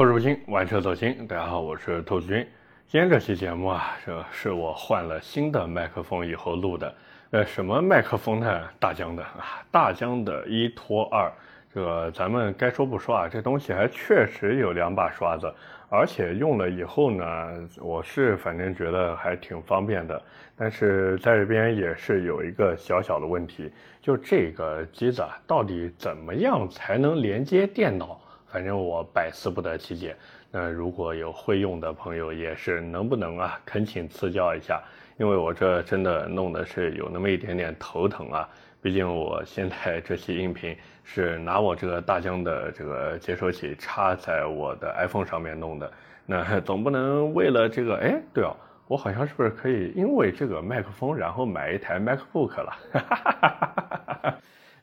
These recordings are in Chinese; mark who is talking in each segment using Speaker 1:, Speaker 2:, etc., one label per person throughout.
Speaker 1: 破入金，玩车走心。大家好，我是兔子君。今天这期节目啊，这是我换了新的麦克风以后录的。呃，什么麦克风呢？大疆的啊，大疆的一拖二。这个咱们该说不说啊，这东西还确实有两把刷子，而且用了以后呢，我是反正觉得还挺方便的。但是在这边也是有一个小小的问题，就这个机子啊，到底怎么样才能连接电脑？反正我百思不得其解。那如果有会用的朋友，也是能不能啊，恳请赐教一下，因为我这真的弄的是有那么一点点头疼啊。毕竟我现在 这期音频是拿我这个大疆的这个接收器插在我的 iPhone 上面弄的，那 总不能为了这个，哎，对哦，我好像是不是可以因为这个麦克风，然后买一台 MacBook 了？哈哈哈哈哈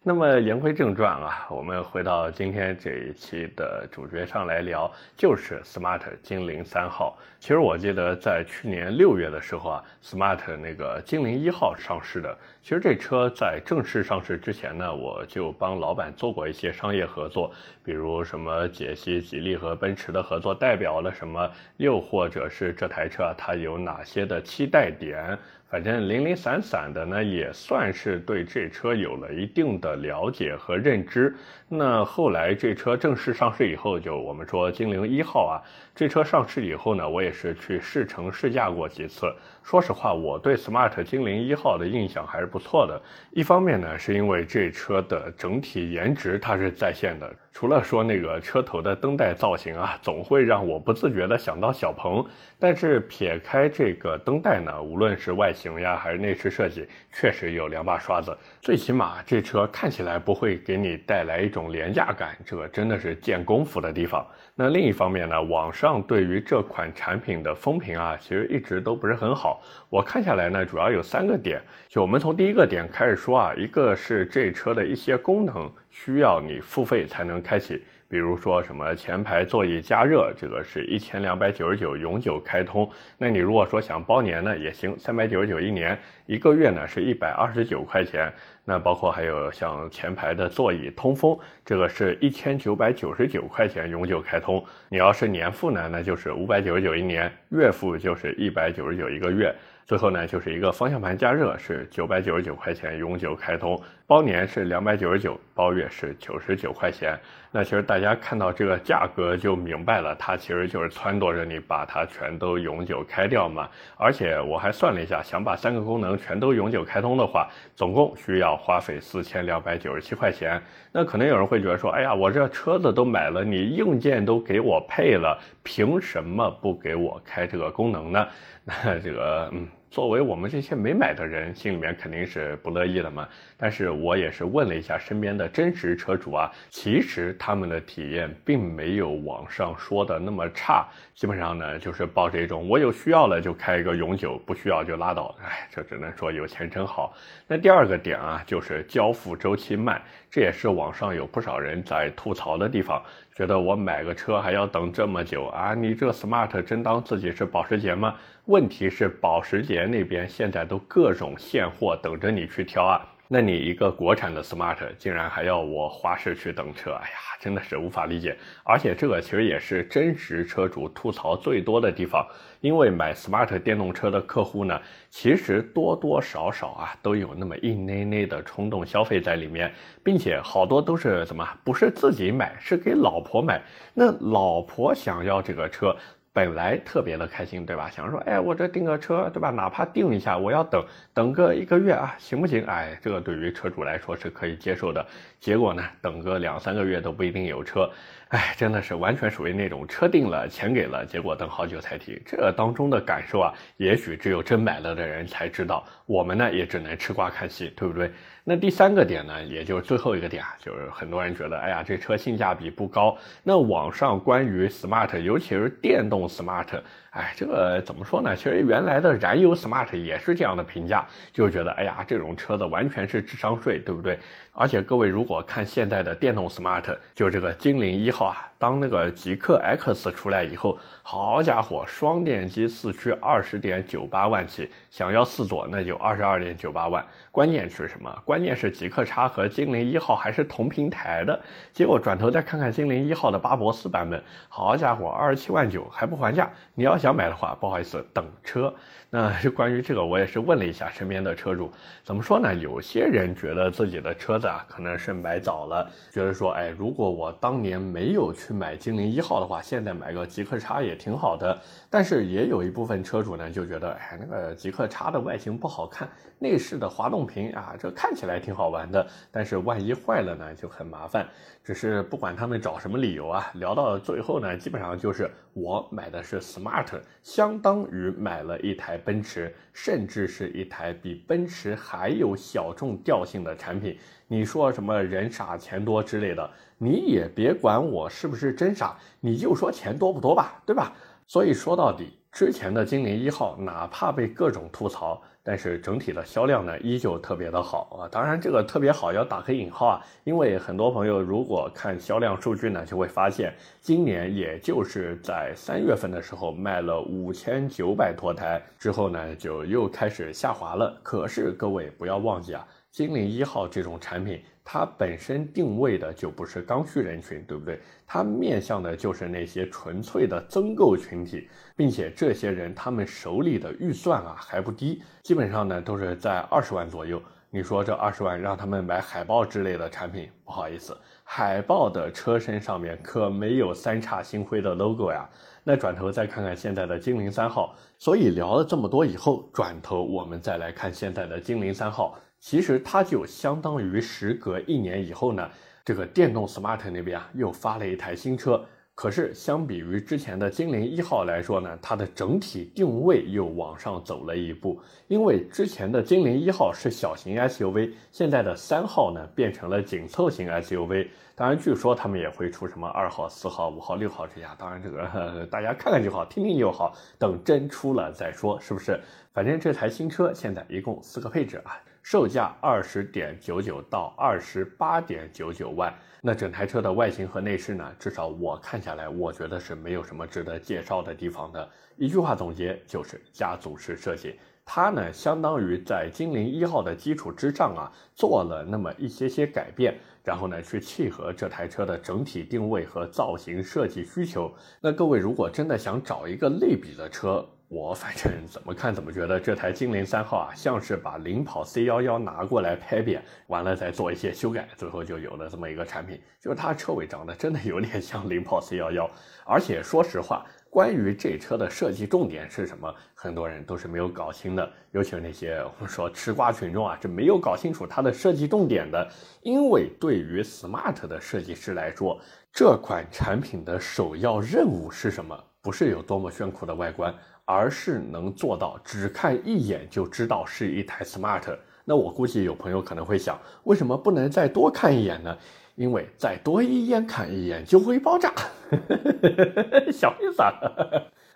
Speaker 1: 那么言归正传啊，我们回到今天这一期的主角上来聊，就是 Smart 精灵三号。其实我记得在去年六月的时候啊，Smart 那个精灵一号上市的。其实这车在正式上市之前呢，我就帮老板做过一些商业合作，比如什么解析吉利和奔驰的合作代表了什么，又或者是这台车它有哪些的期待点。反正零零散散的呢，也算是对这车有了一定的了解和认知。那后来这车正式上市以后，就我们说精灵一号啊，这车上市以后呢，我也是去试乘试驾过几次。说实话，我对 Smart 精灵一号的印象还是不错的。一方面呢，是因为这车的整体颜值它是在线的。除了说那个车头的灯带造型啊，总会让我不自觉的想到小鹏。但是撇开这个灯带呢，无论是外形呀，还是内饰设计，确实有两把刷子。最起码这车看起来不会给你带来一种廉价感，这个真的是见功夫的地方。那另一方面呢，网上对于这款产品的风评啊，其实一直都不是很好。我看下来呢，主要有三个点。就我们从第一个点开始说啊，一个是这车的一些功能。需要你付费才能开启，比如说什么前排座椅加热，这个是一千两百九十九永久开通。那你如果说想包年呢也行，三百九十九一年，一个月呢是一百二十九块钱。那包括还有像前排的座椅通风，这个是一千九百九十九块钱永久开通。你要是年付呢，那就是五百九十九一年，月付就是一百九十九一个月。最后呢，就是一个方向盘加热是九百九十九块钱永久开通，包年是两百九十九，包月是九十九块钱。那其实大家看到这个价格就明白了，它其实就是撺掇着你把它全都永久开掉嘛。而且我还算了一下，想把三个功能全都永久开通的话，总共需要花费四千两百九十七块钱。那可能有人会觉得说，哎呀，我这车子都买了，你硬件都给我配了，凭什么不给我开这个功能呢？那这个，嗯。作为我们这些没买的人，心里面肯定是不乐意的嘛。但是我也是问了一下身边的真实车主啊，其实他们的体验并没有网上说的那么差。基本上呢，就是抱着一种我有需要了就开一个永久，不需要就拉倒。哎，这只能说有钱真好。那第二个点啊，就是交付周期慢，这也是网上有不少人在吐槽的地方。觉得我买个车还要等这么久啊？你这 smart 真当自己是保时捷吗？问题是保时捷那边现在都各种现货等着你去挑啊。那你一个国产的 smart 竟然还要我花式去等车，哎呀，真的是无法理解。而且这个其实也是真实车主吐槽最多的地方，因为买 smart 电动车的客户呢，其实多多少少啊都有那么一捏捏的冲动消费在里面，并且好多都是怎么不是自己买，是给老婆买。那老婆想要这个车。本来特别的开心，对吧？想说，哎，我这订个车，对吧？哪怕订一下，我要等等个一个月啊，行不行？哎，这个对于车主来说是可以接受的。结果呢，等个两三个月都不一定有车。哎，真的是完全属于那种车定了，钱给了，结果等好久才提。这当中的感受啊，也许只有真买了的人才知道。我们呢，也只能吃瓜看戏，对不对？那第三个点呢，也就是最后一个点啊，就是很多人觉得，哎呀，这车性价比不高。那网上关于 smart，尤其是电动 smart，哎，这个怎么说呢？其实原来的燃油 smart 也是这样的评价，就觉得，哎呀，这种车子完全是智商税，对不对？而且各位如果看现在的电动 smart，就这个精灵一号啊，当那个极氪 X 出来以后，好家伙，双电机四驱二十点九八万起，想要四座那就二十二点九八万。关键是什么？关键是极氪叉和精灵一号还是同平台的。结果转头再看看精灵一号的巴博斯版本，好家伙，二十七万九还不还价。你要想买的话，不好意思，等车。那 关于这个，我也是问了一下身边的车主，怎么说呢？有些人觉得自己的车子啊，可能是买早了，觉得说，哎，如果我当年没有去买精灵一号的话，现在买个极氪叉也挺好的。但是也有一部分车主呢，就觉得，哎，那个极氪叉的外形不好看，内饰的滑动屏啊，这看起来挺好玩的，但是万一坏了呢，就很麻烦。只是不管他们找什么理由啊，聊到最后呢，基本上就是我买的是 smart，相当于买了一台奔驰，甚至是一台比奔驰还有小众调性的产品。你说什么人傻钱多之类的，你也别管我是不是真傻，你就说钱多不多吧，对吧？所以说到底，之前的精灵一号哪怕被各种吐槽。但是整体的销量呢，依旧特别的好啊！当然，这个特别好要打个引号啊，因为很多朋友如果看销量数据呢，就会发现今年也就是在三月份的时候卖了五千九百多台，之后呢就又开始下滑了。可是各位不要忘记啊，精灵一号这种产品。它本身定位的就不是刚需人群，对不对？它面向的就是那些纯粹的增购群体，并且这些人他们手里的预算啊还不低，基本上呢都是在二十万左右。你说这二十万让他们买海豹之类的产品，不好意思，海豹的车身上面可没有三叉星辉的 logo 呀。那转头再看看现在的精灵三号，所以聊了这么多以后，转头我们再来看现在的精灵三号。其实它就相当于时隔一年以后呢，这个电动 smart 那边啊又发了一台新车。可是相比于之前的精灵一号来说呢，它的整体定位又往上走了一步。因为之前的精灵一号是小型 SUV，现在的三号呢变成了紧凑型 SUV。当然，据说他们也会出什么二号、四号、五号、六号这样。当然，这个大家看看就好，听听就好，等真出了再说，是不是？反正这台新车现在一共四个配置啊。售价二十点九九到二十八点九九万，那整台车的外形和内饰呢？至少我看下来，我觉得是没有什么值得介绍的地方的。一句话总结就是家族式设计，它呢相当于在精灵一号的基础之上啊，做了那么一些些改变，然后呢去契合这台车的整体定位和造型设计需求。那各位如果真的想找一个类比的车，我反正怎么看怎么觉得这台精灵三号啊，像是把领跑 C 幺幺拿过来拍扁，完了再做一些修改，最后就有了这么一个产品。就是它车尾长得真的有点像领跑 C 幺幺，而且说实话，关于这车的设计重点是什么，很多人都是没有搞清的，尤其是那些我们说吃瓜群众啊，这没有搞清楚它的设计重点的。因为对于 Smart 的设计师来说，这款产品的首要任务是什么？不是有多么炫酷的外观。而是能做到只看一眼就知道是一台 smart。那我估计有朋友可能会想，为什么不能再多看一眼呢？因为再多一眼看一眼就会爆炸，小意思啊。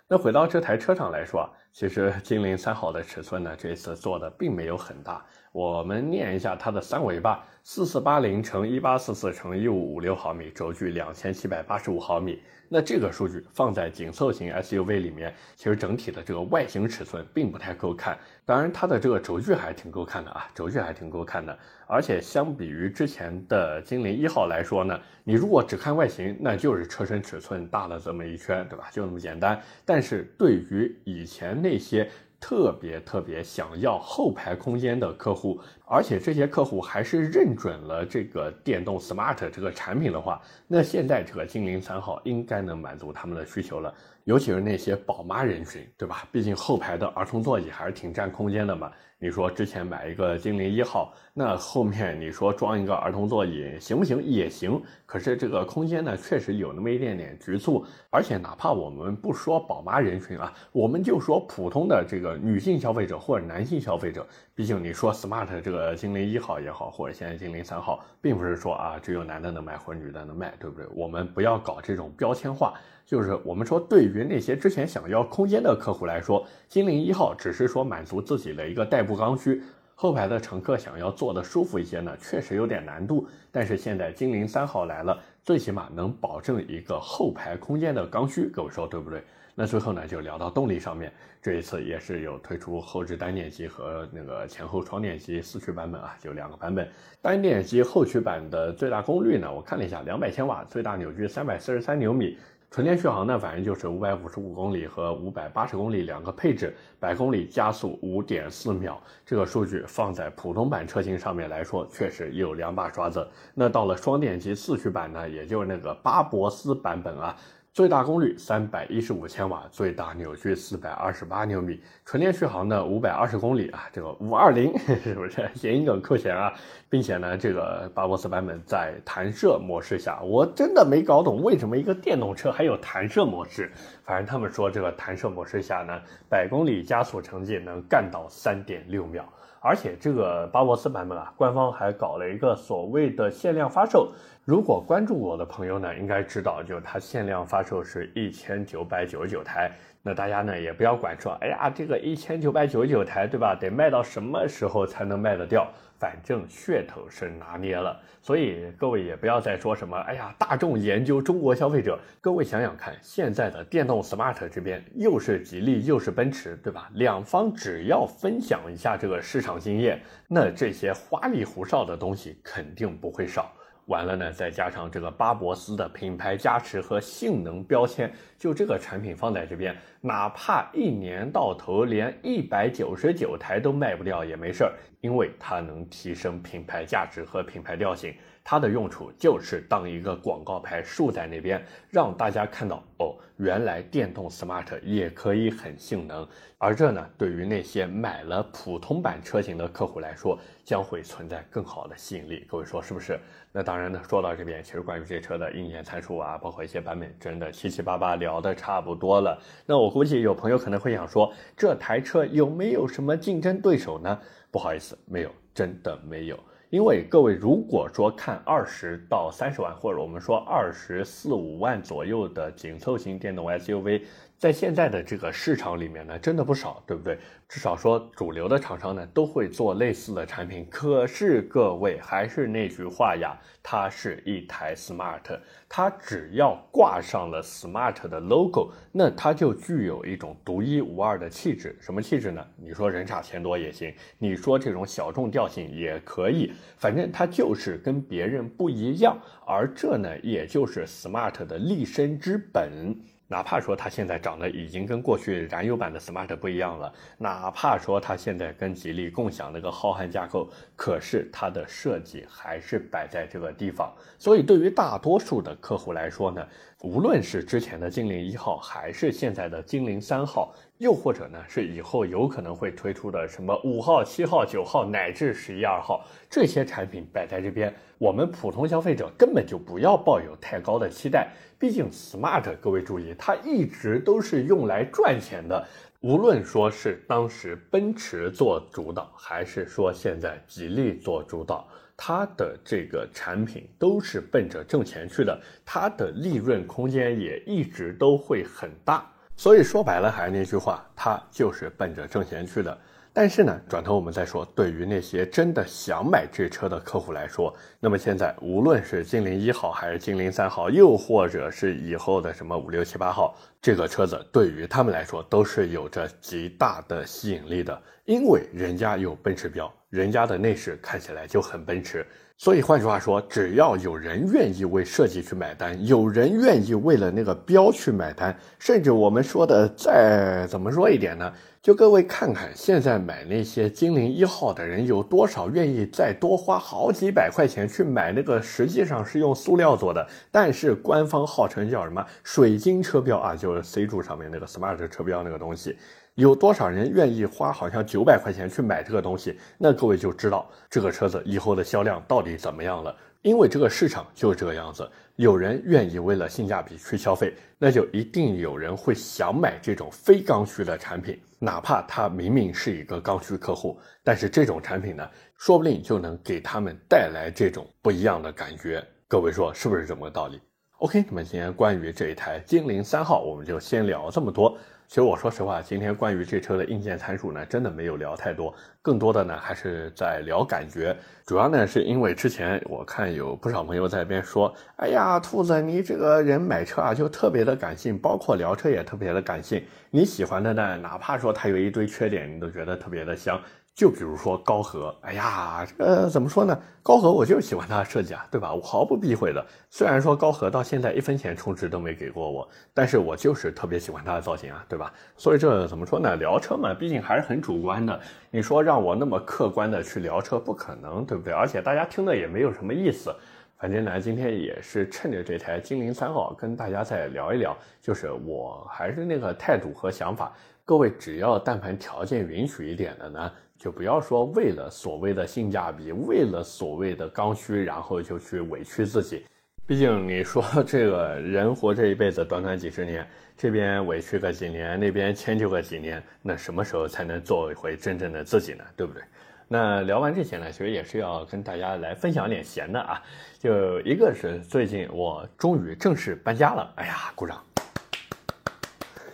Speaker 1: 那回到这台车上来说啊，其实精灵三号的尺寸呢，这次做的并没有很大。我们念一下它的三维吧：四四八零乘一八四四乘一五五六毫米，轴距两千七百八十五毫米。那这个数据放在紧凑型 SUV 里面，其实整体的这个外形尺寸并不太够看。当然，它的这个轴距还挺够看的啊，轴距还挺够看的。而且相比于之前的精灵一号来说呢，你如果只看外形，那就是车身尺寸大了这么一圈，对吧？就那么简单。但是对于以前那些特别特别想要后排空间的客户，而且这些客户还是认准了这个电动 smart 这个产品的话，那现在这个精灵三号应该能满足他们的需求了。尤其是那些宝妈人群，对吧？毕竟后排的儿童座椅还是挺占空间的嘛。你说之前买一个精灵一号，那后面你说装一个儿童座椅行不行？也行。可是这个空间呢，确实有那么一点点局促。而且哪怕我们不说宝妈人群啊，我们就说普通的这个女性消费者或者男性消费者，毕竟你说 smart 这个精灵一号也好，或者现在精灵三号，并不是说啊只有男的能买或者女的能买，对不对？我们不要搞这种标签化。就是我们说，对于那些之前想要空间的客户来说，精灵一号只是说满足自己的一个代步刚需。后排的乘客想要坐的舒服一些呢，确实有点难度。但是现在精灵三号来了，最起码能保证一个后排空间的刚需，各位说对不对？那最后呢，就聊到动力上面，这一次也是有推出后置单电机和那个前后双电机四驱版本啊，就两个版本。单电机后驱版的最大功率呢，我看了一下，两百千瓦，最大扭矩三百四十三牛米。纯电续航呢，反正就是五百五十五公里和五百八十公里两个配置，百公里加速五点四秒。这个数据放在普通版车型上面来说，确实有两把刷子。那到了双电机四驱版呢，也就是那个巴博斯版本啊。最大功率三百一十五千瓦，最大扭矩四百二十八牛米，纯电续航呢五百二十公里啊，这个五二零 是不是谐音梗扣钱啊？并且呢，这个巴博斯版本在弹射模式下，我真的没搞懂为什么一个电动车还有弹射模式。反正他们说这个弹射模式下呢，百公里加速成绩能干到三点六秒。而且这个巴博斯版本啊，官方还搞了一个所谓的限量发售。如果关注我的朋友呢，应该知道，就它限量发售是一千九百九十九台。那大家呢也不要管说，哎呀，这个一千九百九十九台，对吧？得卖到什么时候才能卖得掉？反正噱头是拿捏了。所以各位也不要再说什么，哎呀，大众研究中国消费者。各位想想看，现在的电动 smart 这边又是吉利又是奔驰，对吧？两方只要分享一下这个市场经验，那这些花里胡哨的东西肯定不会少。完了呢，再加上这个巴博斯的品牌加持和性能标签，就这个产品放在这边，哪怕一年到头连一百九十九台都卖不掉也没事儿，因为它能提升品牌价值和品牌调性。它的用处就是当一个广告牌竖在那边，让大家看到哦，原来电动 smart 也可以很性能。而这呢，对于那些买了普通版车型的客户来说，将会存在更好的吸引力。各位说是不是？那当然呢，说到这边，其实关于这车的硬件参数啊，包括一些版本，真的七七八八聊的差不多了。那我估计有朋友可能会想说，这台车有没有什么竞争对手呢？不好意思，没有，真的没有。因为各位如果说看二十到三十万，或者我们说二十四五万左右的紧凑型电动 SUV。在现在的这个市场里面呢，真的不少，对不对？至少说主流的厂商呢都会做类似的产品。可是各位还是那句话呀，它是一台 smart，它只要挂上了 smart 的 logo，那它就具有一种独一无二的气质。什么气质呢？你说人傻钱多也行，你说这种小众调性也可以，反正它就是跟别人不一样。而这呢，也就是 smart 的立身之本。哪怕说它现在长得已经跟过去燃油版的 smart 不一样了，哪怕说它现在跟吉利共享那个浩瀚架构，可是它的设计还是摆在这个地方。所以对于大多数的客户来说呢，无论是之前的精灵一号，还是现在的精灵三号，又或者呢是以后有可能会推出的什么五号、七号、九号乃至十一二号这些产品摆在这边，我们普通消费者根本就不要抱有太高的期待。毕竟，smart，各位注意，它一直都是用来赚钱的。无论说是当时奔驰做主导，还是说现在吉利做主导，它的这个产品都是奔着挣钱去的，它的利润空间也一直都会很大。所以说白了，还是那句话，他就是奔着挣钱去的。但是呢，转头我们再说，对于那些真的想买这车的客户来说，那么现在无论是精灵一号还是精灵三号，又或者是以后的什么五六七八号，这个车子对于他们来说都是有着极大的吸引力的，因为人家有奔驰标，人家的内饰看起来就很奔驰。所以换句话说，只要有人愿意为设计去买单，有人愿意为了那个标去买单，甚至我们说的再怎么说一点呢？就各位看看，现在买那些精灵一号的人有多少愿意再多花好几百块钱去买那个实际上是用塑料做的，但是官方号称叫什么水晶车标啊，就是 C 柱上面那个 smart 车标那个东西，有多少人愿意花好像九百块钱去买这个东西？那各位就知道这个车子以后的销量到底怎么样了。因为这个市场就是这个样子，有人愿意为了性价比去消费，那就一定有人会想买这种非刚需的产品，哪怕他明明是一个刚需客户，但是这种产品呢，说不定就能给他们带来这种不一样的感觉。各位说是不是这么个道理？OK，那么今天关于这一台精灵三号，我们就先聊这么多。其实我说实话，今天关于这车的硬件参数呢，真的没有聊太多，更多的呢还是在聊感觉。主要呢是因为之前我看有不少朋友在那边说，哎呀，兔子你这个人买车啊就特别的感性，包括聊车也特别的感性。你喜欢的呢，哪怕说它有一堆缺点，你都觉得特别的香。就比如说高和，哎呀，呃，怎么说呢？高和我就是喜欢它的设计啊，对吧？我毫不避讳的。虽然说高和到现在一分钱充值都没给过我，但是我就是特别喜欢它的造型啊，对吧？所以这怎么说呢？聊车嘛，毕竟还是很主观的。你说让我那么客观的去聊车，不可能，对不对？而且大家听的也没有什么意思。反正呢，今天也是趁着这台精灵三号跟大家再聊一聊，就是我还是那个态度和想法。各位只要但凡条件允许一点的呢。就不要说为了所谓的性价比，为了所谓的刚需，然后就去委屈自己。毕竟你说 这个人活这一辈子短短几十年，这边委屈个几年，那边迁就个几年，那什么时候才能做一回真正的自己呢？对不对？那聊完这些呢，其实也是要跟大家来分享点闲的啊。就一个是最近我终于正式搬家了，哎呀，鼓掌。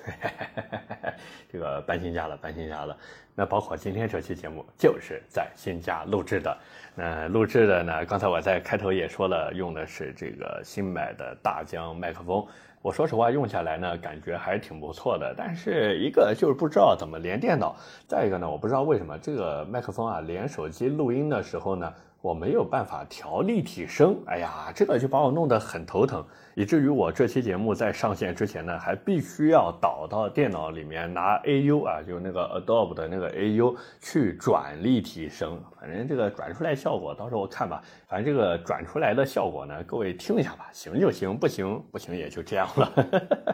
Speaker 1: 这个搬新家了，搬新家了。那包括今天这期节目就是在新家录制的。那录制的呢，刚才我在开头也说了，用的是这个新买的大疆麦克风。我说实话，用下来呢，感觉还是挺不错的。但是一个就是不知道怎么连电脑，再一个呢，我不知道为什么这个麦克风啊，连手机录音的时候呢。我没有办法调立体声，哎呀，这个就把我弄得很头疼，以至于我这期节目在上线之前呢，还必须要导到电脑里面拿 AU 啊，就那个 Adobe 的那个 AU 去转立体声。反正这个转出来效果，到时候我看吧。反正这个转出来的效果呢，各位听一下吧，行就行，不行不行也就这样了。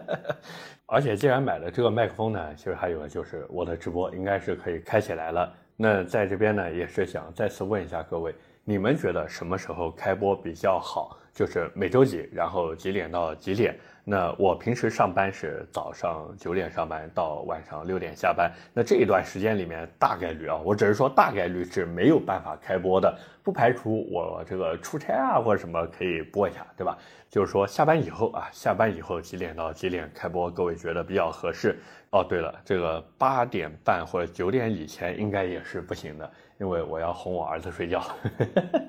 Speaker 1: 而且既然买了这个麦克风呢，其实还有就是我的直播应该是可以开起来了。那在这边呢，也是想再次问一下各位。你们觉得什么时候开播比较好？就是每周几，然后几点到几点？那我平时上班是早上九点上班到晚上六点下班，那这一段时间里面大概率啊，我只是说大概率是没有办法开播的，不排除我这个出差啊或者什么可以播一下，对吧？就是说下班以后啊，下班以后几点到几点开播，各位觉得比较合适？哦，对了，这个八点半或者九点以前应该也是不行的。因为我要哄我儿子睡觉，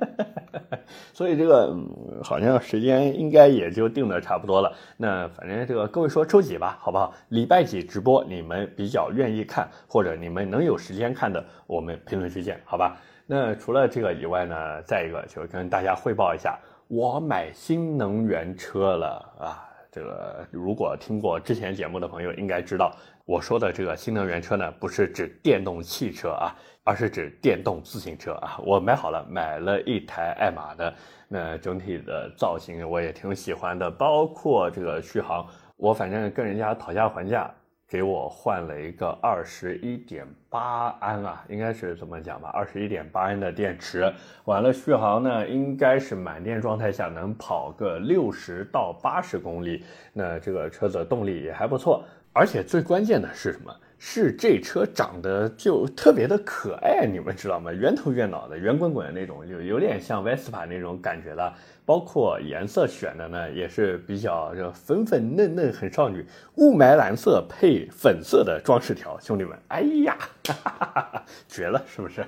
Speaker 1: 所以这个好像时间应该也就定的差不多了。那反正这个各位说周几吧，好不好？礼拜几直播你们比较愿意看，或者你们能有时间看的，我们评论区见，好吧？那除了这个以外呢，再一个就是跟大家汇报一下，我买新能源车了啊！这个如果听过之前节目的朋友应该知道，我说的这个新能源车呢，不是指电动汽车啊。而是指电动自行车啊，我买好了，买了一台爱玛的，那整体的造型我也挺喜欢的，包括这个续航，我反正跟人家讨价还价，给我换了一个二十一点八安啊，应该是怎么讲吧，二十一点八安的电池，完了续航呢，应该是满电状态下能跑个六十到八十公里，那这个车子动力也还不错，而且最关键的是什么？是这车长得就特别的可爱，你们知道吗？圆头圆脑的，圆滚滚的那种，就有点像 Vespa 那种感觉的。包括颜色选的呢，也是比较就粉粉嫩嫩，很少女。雾霾蓝色配粉色的装饰条，兄弟们，哎呀，哈哈哈哈绝了，是不是？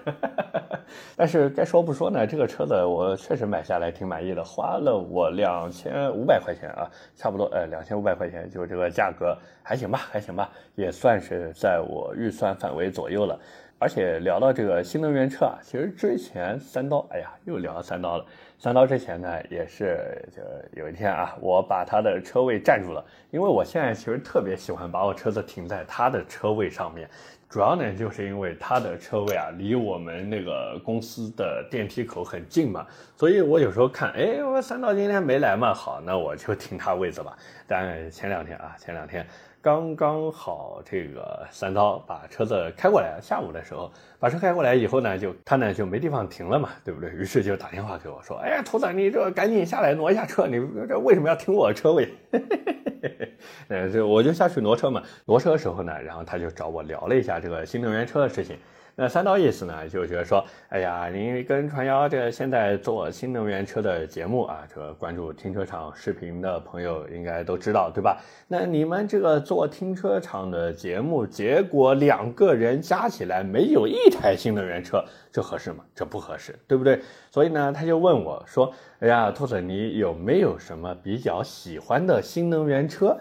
Speaker 1: 但是该说不说呢，这个车子我确实买下来挺满意的，花了我两千五百块钱啊，差不多，呃，两千五百块钱就这个价格，还行吧，还行吧，也算是在我预算范围左右了。而且聊到这个新能源车啊，其实之前三刀，哎呀，又聊到三刀了。三刀之前呢，也是就有一天啊，我把他的车位占住了，因为我现在其实特别喜欢把我车子停在他的车位上面，主要呢就是因为他的车位啊离我们那个公司的电梯口很近嘛，所以我有时候看，哎，我三刀今天没来嘛，好，那我就停他位子吧。但前两天啊，前两天。刚刚好，这个三刀把车子开过来，下午的时候把车开过来以后呢，就他呢就没地方停了嘛，对不对？于是就打电话给我说：“哎呀，兔子，你这赶紧下来挪一下车，你这为什么要停我车位？” 呃，这我就下去挪车嘛。挪车的时候呢，然后他就找我聊了一下这个新能源车的事情。那三刀意思呢，就觉得说，哎呀，您跟传谣这现在做新能源车的节目啊，这个关注停车场视频的朋友应该都知道，对吧？那你们这个做停车场的节目，结果两个人加起来没有一台新能源车，这合适吗？这不合适，对不对？所以呢，他就问我说，哎呀，兔子，你有没有什么比较喜欢的新能源车？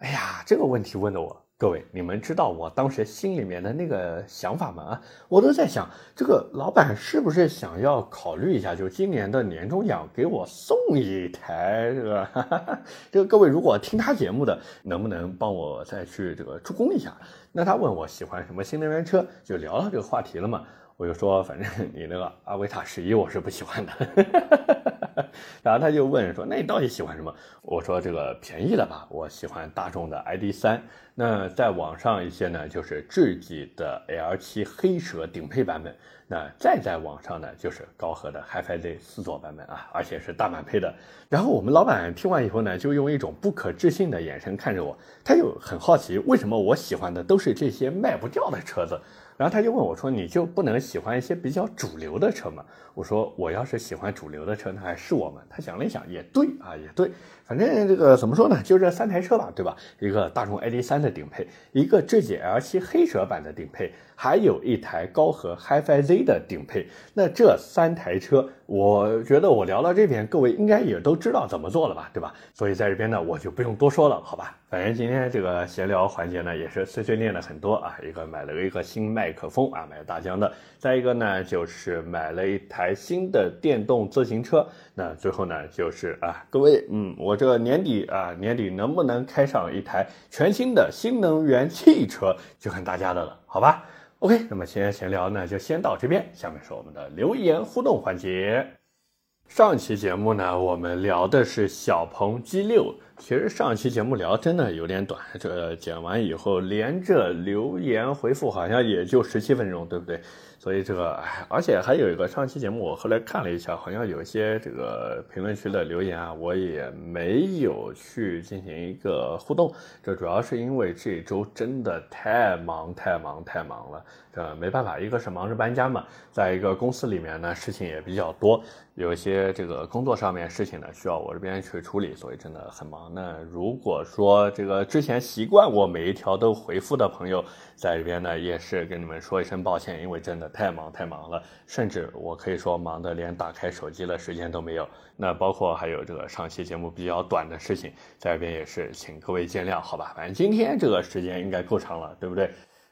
Speaker 1: 哎呀，这个问题问的我。各位，你们知道我当时心里面的那个想法吗？啊，我都在想，这个老板是不是想要考虑一下，就今年的年终奖给我送一台，这个，这个各位如果听他节目的，能不能帮我再去这个助攻一下？那他问我喜欢什么新能源车，就聊到这个话题了嘛。我就说，反正你那个阿维塔十一我是不喜欢的，然后他就问说，那你到底喜欢什么？我说这个便宜的吧，我喜欢大众的 ID 三。那再往上一些呢，就是智己的 L7 黑蛇顶配版本。那再再往上呢，就是高和的 HiFi Z 四座版本啊，而且是大满配的。然后我们老板听完以后呢，就用一种不可置信的眼神看着我，他就很好奇，为什么我喜欢的都是这些卖不掉的车子。然后他就问我说：“你就不能喜欢一些比较主流的车吗？”我说：“我要是喜欢主流的车，那还是我们。”他想了一想，也对啊，也对。反正这个怎么说呢？就这三台车吧，对吧？一个大众 ID.3 的顶配，一个智己 L7 黑蛇版的顶配，还有一台高和 HiFi Z 的顶配。那这三台车，我觉得我聊到这边，各位应该也都知道怎么做了吧，对吧？所以在这边呢，我就不用多说了，好吧？反正今天这个闲聊环节呢，也是碎碎念了很多啊。一个买了一个新麦克风啊，买大疆的；再一个呢，就是买了一台新的电动自行车。那最后呢，就是啊，各位，嗯，我这个年底啊，年底能不能开上一台全新的新能源汽车，就看大家的了，好吧？OK，那么今天闲聊呢，就先到这边，下面是我们的留言互动环节。上期节目呢，我们聊的是小鹏 G6，其实上期节目聊真的有点短，这剪完以后连着留言回复好像也就十七分钟，对不对？所以这个，而且还有一个上期节目，我后来看了一下，好像有些这个评论区的留言啊，我也没有去进行一个互动。这主要是因为这周真的太忙太忙太忙了，这没办法，一个是忙着搬家嘛，在一个公司里面呢，事情也比较多，有一些这个工作上面事情呢需要我这边去处理，所以真的很忙。那如果说这个之前习惯我每一条都回复的朋友，在这边呢也是跟你们说一声抱歉，因为真的。太忙太忙了，甚至我可以说忙得连打开手机的时间都没有。那包括还有这个上期节目比较短的事情，在这边也是请各位见谅，好吧？反正今天这个时间应该够长了，对不对？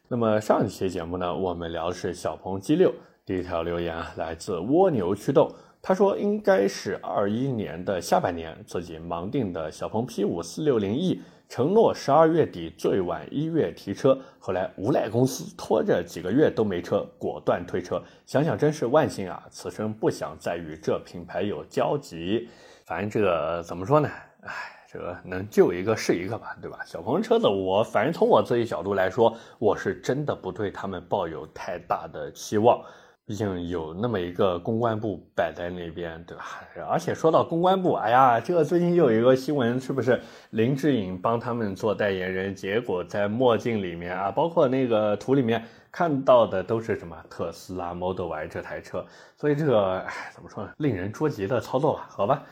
Speaker 1: 那么上一期节目呢，我们聊的是小鹏 G6。第一条留言，来自蜗牛驱动，他说应该是二一年的下半年自己盲定的小鹏 P5 四六零 E。承诺十二月底最晚一月提车，后来无赖公司拖着几个月都没车，果断退车。想想真是万幸啊！此生不想再与这品牌有交集。反正这个怎么说呢？哎，这个能救一个是一个吧，对吧？小鹏车子，我反正从我自己角度来说，我是真的不对他们抱有太大的期望。毕竟有那么一个公关部摆在那边，对吧？而且说到公关部，哎呀，这个最近又有一个新闻，是不是林志颖帮他们做代言人？结果在墨镜里面啊，包括那个图里面看到的都是什么特斯拉 Model Y 这台车，所以这个哎，怎么说呢？令人捉急的操作吧？好吧。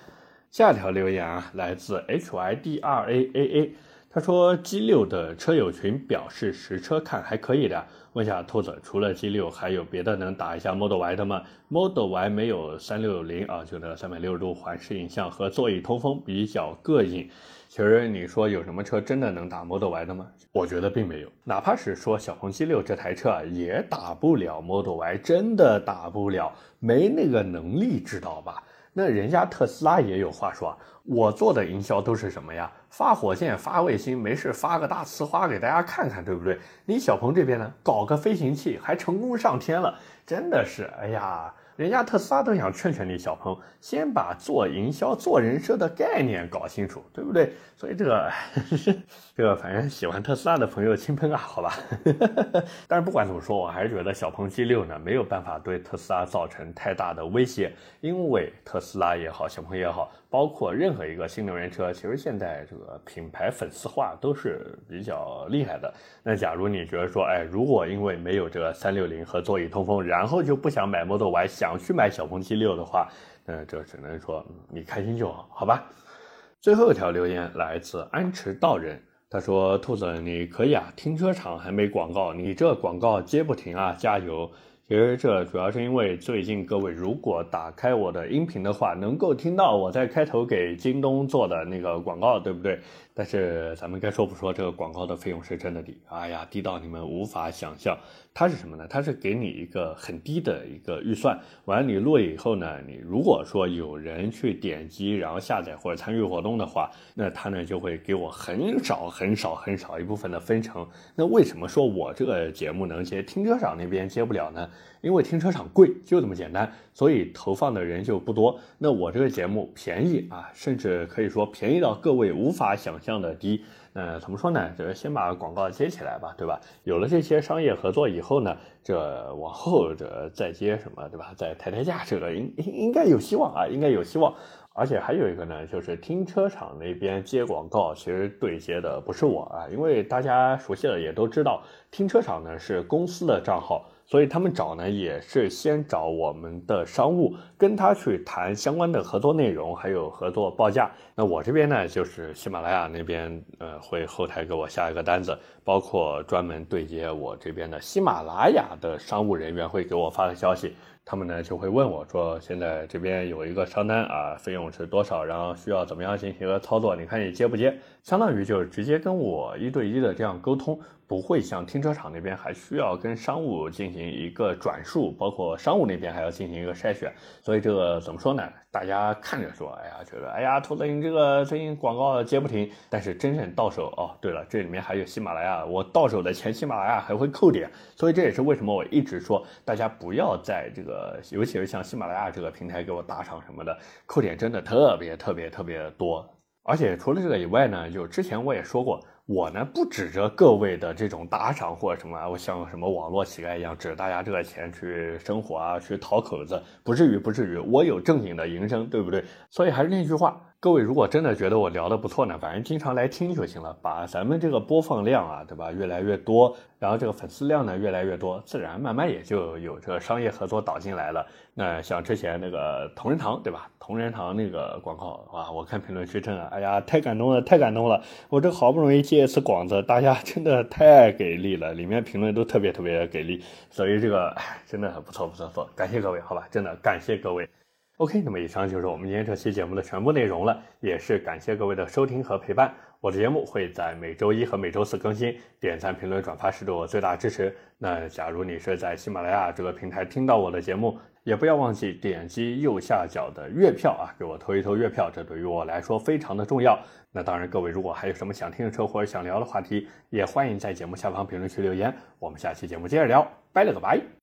Speaker 1: 下条留言啊，来自 H Y D R A A A，他说 G 六的车友群表示实车看还可以的。问下兔子，除了 G6，还有别的能打一下 Model Y 的吗？Model Y 没有三六零啊，就那三百六十度环视影像和座椅通风比较膈应。其实你说有什么车真的能打 Model Y 的吗？我觉得并没有。哪怕是说小鹏 G6 这台车啊，也打不了 Model Y，真的打不了，没那个能力，知道吧？那人家特斯拉也有话说，我做的营销都是什么呀？发火箭、发卫星，没事发个大呲花给大家看看，对不对？你小鹏这边呢，搞个飞行器还成功上天了，真的是，哎呀。人家特斯拉都想劝劝你小鹏，先把做营销、做人设的概念搞清楚，对不对？所以这个，这个反正喜欢特斯拉的朋友轻喷啊，好吧。但是不管怎么说，我还是觉得小鹏 G6 呢没有办法对特斯拉造成太大的威胁，因为特斯拉也好，小鹏也好，包括任何一个新能源车，其实现在这个品牌粉丝化都是比较厉害的。那假如你觉得说，哎，如果因为没有这个三六零和座椅通风，然后就不想买 Model Y，想去买小鹏 G 六的话，那这只能说你开心就好，好吧？最后一条留言来自安池道人，他说：“兔子，你可以啊，停车场还没广告，你这广告接不停啊，加油！”其实这主要是因为最近各位如果打开我的音频的话，能够听到我在开头给京东做的那个广告，对不对？但是咱们该说不说，这个广告的费用是真的低，哎呀，低到你们无法想象。它是什么呢？它是给你一个很低的一个预算，完了你录了以后呢，你如果说有人去点击，然后下载或者参与活动的话，那他呢就会给我很少很少很少一部分的分成。那为什么说我这个节目能接，停车场那边接不了呢？因为停车场贵，就这么简单，所以投放的人就不多。那我这个节目便宜啊，甚至可以说便宜到各位无法想象的低。呃，怎么说呢？就是先把广告接起来吧，对吧？有了这些商业合作以后呢，这往后这再接什么，对吧？再抬抬价，这个应应该有希望啊，应该有希望。而且还有一个呢，就是停车场那边接广告，其实对接的不是我啊，因为大家熟悉的也都知道，停车场呢是公司的账号。所以他们找呢，也是先找我们的商务，跟他去谈相关的合作内容，还有合作报价。那我这边呢，就是喜马拉雅那边，呃，会后台给我下一个单子，包括专门对接我这边的喜马拉雅的商务人员会给我发个消息。他们呢就会问我说，现在这边有一个商单啊，费用是多少？然后需要怎么样进行一个操作？你看你接不接？相当于就是直接跟我一对一的这样沟通，不会像停车场那边还需要跟商务进行一个转述，包括商务那边还要进行一个筛选。所以这个怎么说呢？大家看着说，哎呀，觉得哎呀，兔子你这个最近广告接不停，但是真正到手哦，对了，这里面还有喜马拉雅，我到手的钱喜马拉雅还会扣点，所以这也是为什么我一直说大家不要在这个，尤其是像喜马拉雅这个平台给我打赏什么的，扣点真的特别特别特别多。而且除了这个以外呢，就之前我也说过。我呢不指着各位的这种打赏或者什么，我像什么网络乞丐一样，指着大家这个钱去生活啊，去讨口子，不至于，不至于，我有正经的营生，对不对？所以还是那句话。各位如果真的觉得我聊的不错呢，反正经常来听就行了，把咱们这个播放量啊，对吧，越来越多，然后这个粉丝量呢越来越多，自然慢慢也就有这个商业合作导进来了。那像之前那个同仁堂，对吧？同仁堂那个广告啊，我看评论区真的，哎呀，太感动了，太感动了！我这好不容易接一次广子，大家 真的太给力了，里面评论都特别特别给力，所以这个真的不错不错不错，感谢各位，好吧，真的感谢各位。OK，那么以上就是我们今天这期节目的全部内容了，也是感谢各位的收听和陪伴。我的节目会在每周一和每周四更新，点赞、评论、转发是对我最大支持。那假如你是在喜马拉雅这个平台听到我的节目，也不要忘记点击右下角的月票啊，给我投一投月票，这对于我来说非常的重要。那当然，各位如果还有什么想听的车或者想聊的话题，也欢迎在节目下方评论区留言。我们下期节目接着聊，拜了个拜。